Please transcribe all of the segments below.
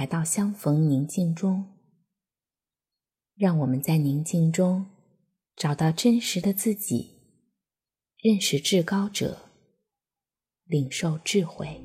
来到相逢宁静中。让我们在宁静中找到真实的自己，认识至高者，领受智慧。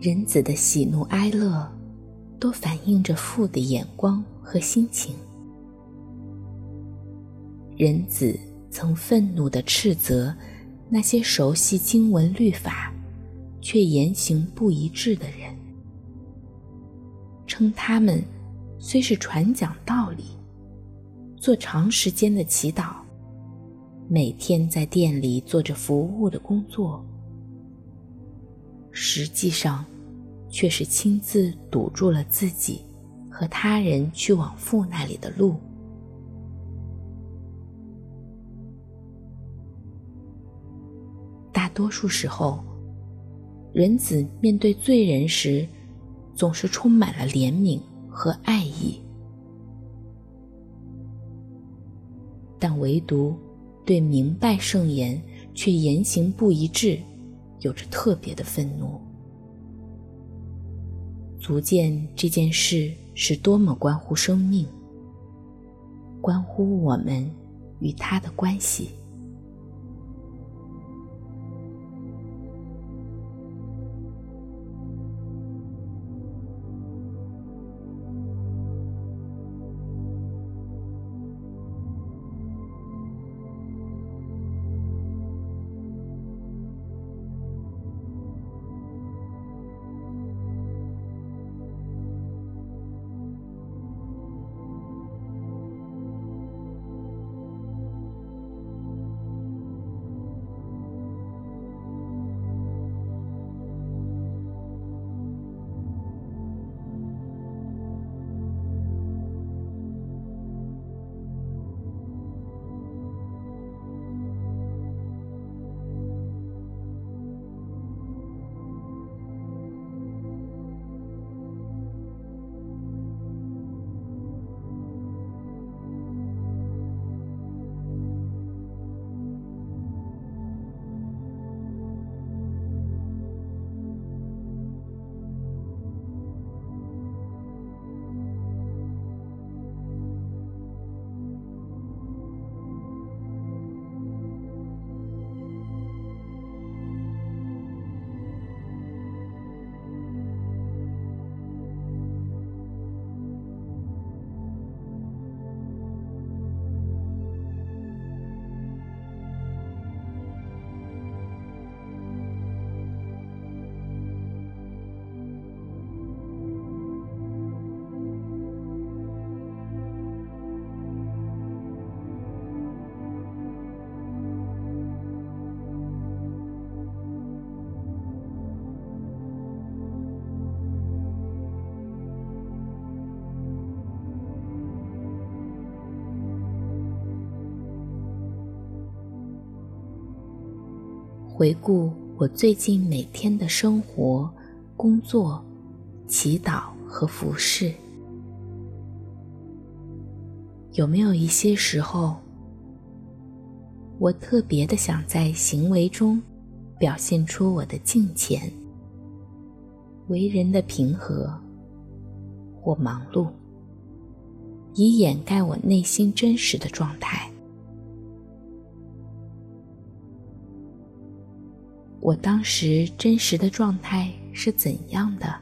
人子的喜怒哀乐，都反映着父的眼光和心情。人子曾愤怒地斥责那些熟悉经文律法，却言行不一致的人，称他们虽是传讲道理、做长时间的祈祷、每天在店里做着服务的工作，实际上，却是亲自堵住了自己和他人去往父那里的路。大多数时候，人子面对罪人时，总是充满了怜悯和爱意，但唯独对明白圣言却言行不一致，有着特别的愤怒。足见这件事是多么关乎生命，关乎我们与他的关系。回顾我最近每天的生活、工作、祈祷和服侍，有没有一些时候，我特别的想在行为中表现出我的敬虔、为人的平和或忙碌，以掩盖我内心真实的状态？我当时真实的状态是怎样的？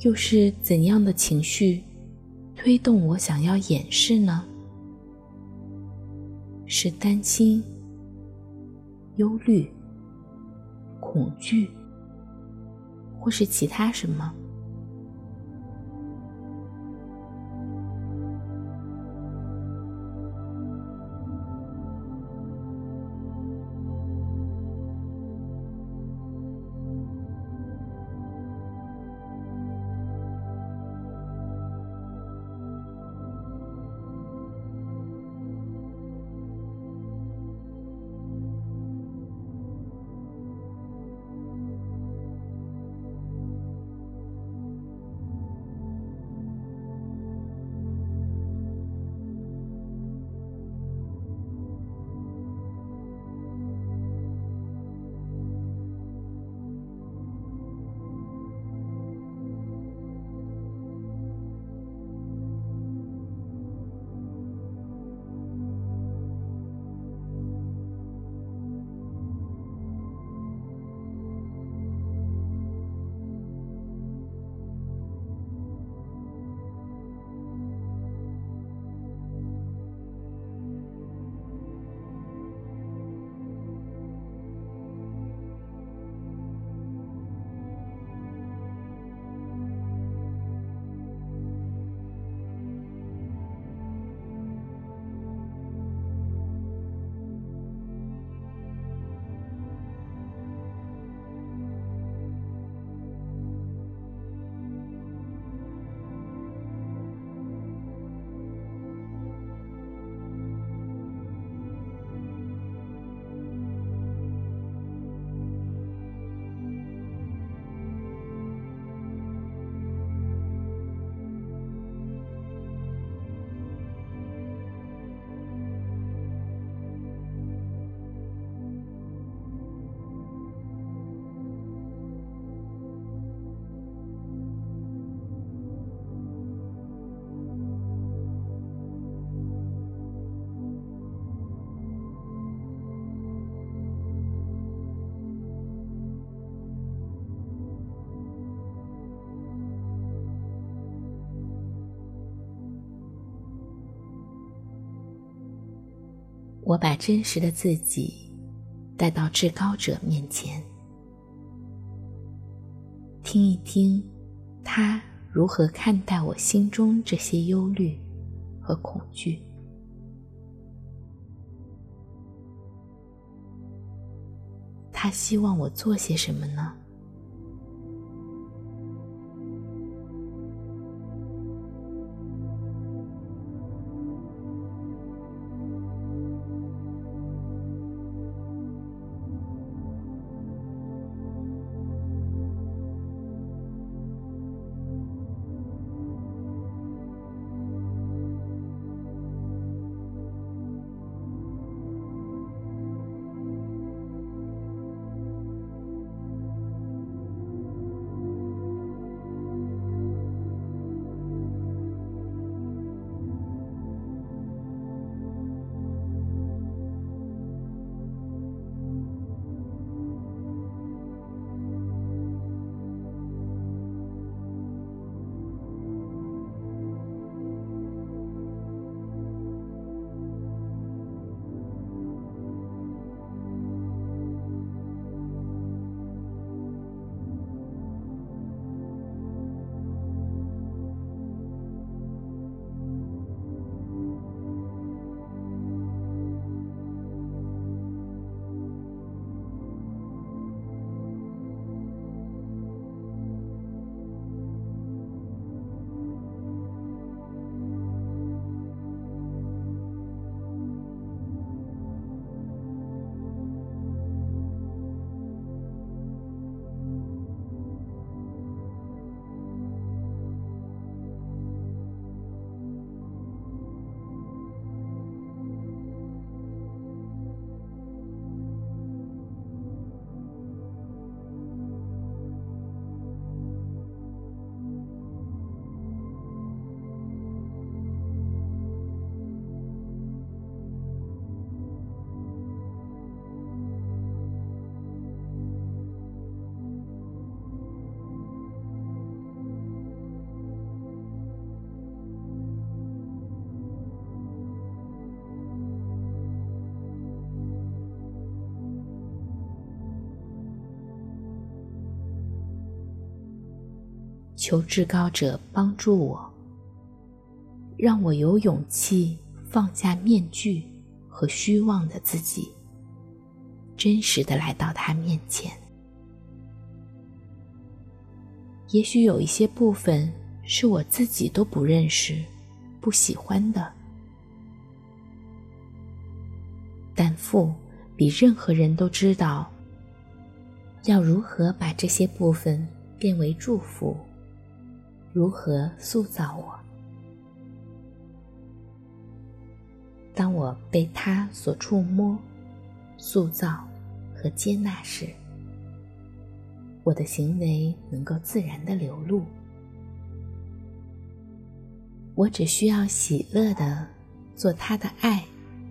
又是怎样的情绪推动我想要掩饰呢？是担心、忧虑、恐惧，或是其他什么？我把真实的自己带到至高者面前，听一听他如何看待我心中这些忧虑和恐惧。他希望我做些什么呢？求至高者帮助我，让我有勇气放下面具和虚妄的自己，真实的来到他面前。也许有一些部分是我自己都不认识、不喜欢的，但父比任何人都知道要如何把这些部分变为祝福，如何塑造我。当我被他所触摸、塑造和接纳时，我的行为能够自然的流露。我只需要喜乐的做他的爱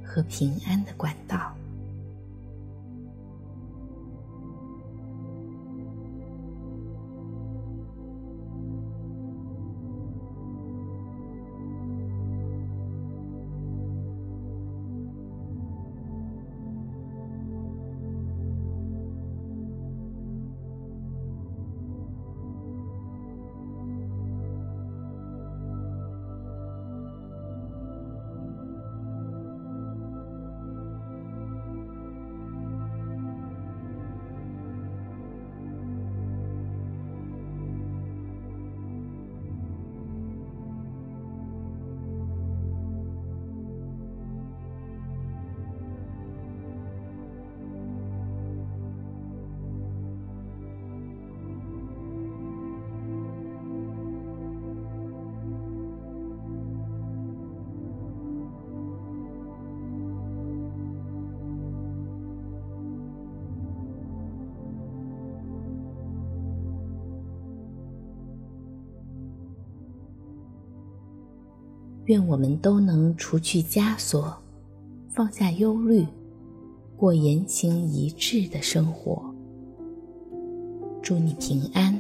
和平安的管道。愿我们都能除去枷锁，放下忧虑，过言行一致的生活。祝你平安。